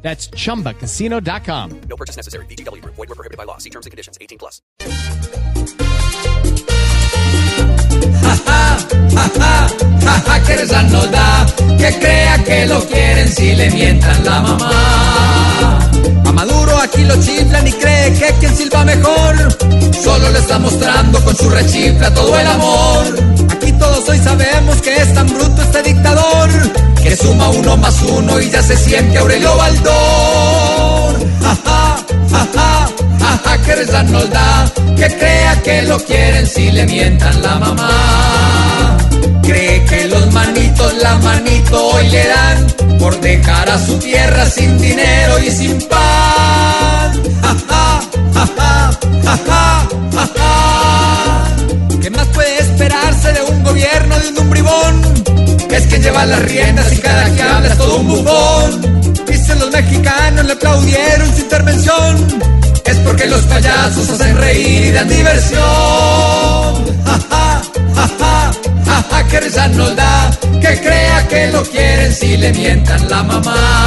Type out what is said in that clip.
That's chumbacasino.com. No purchase necessary. BGW. Void were prohibited by law. See terms and conditions. 18 plus. Jaja, que risa nos da, que crea que lo quieren si le mientan la mamá. A Maduro aquí lo chiflan y cree que quien silba mejor, solo le está mostrando con su rechifla todo el amor. Aquí todos hoy sabemos que es tan bruto este dictador, que suma uno más uno y ya se siente Aurelio Baldor. Jaja, jaja, jaja, que risa nos da, que crea que lo quieren si le mientan la mamá. Cree que los manitos la manito hoy le dan por dejar a su tierra sin dinero y sin pan. Ja, ja, ja, ja. ¿Qué más puede esperarse de un gobierno de un dumbribón? Que es quien lleva las riendas y cada que todo un bufón. Dicen los mexicanos le aplaudieron su intervención. Es porque los payasos hacen reír y dan diversión. Ja, ja, ja, ja, ja, ja, que risa nos da que crea que lo quieren si le mientan la mamá.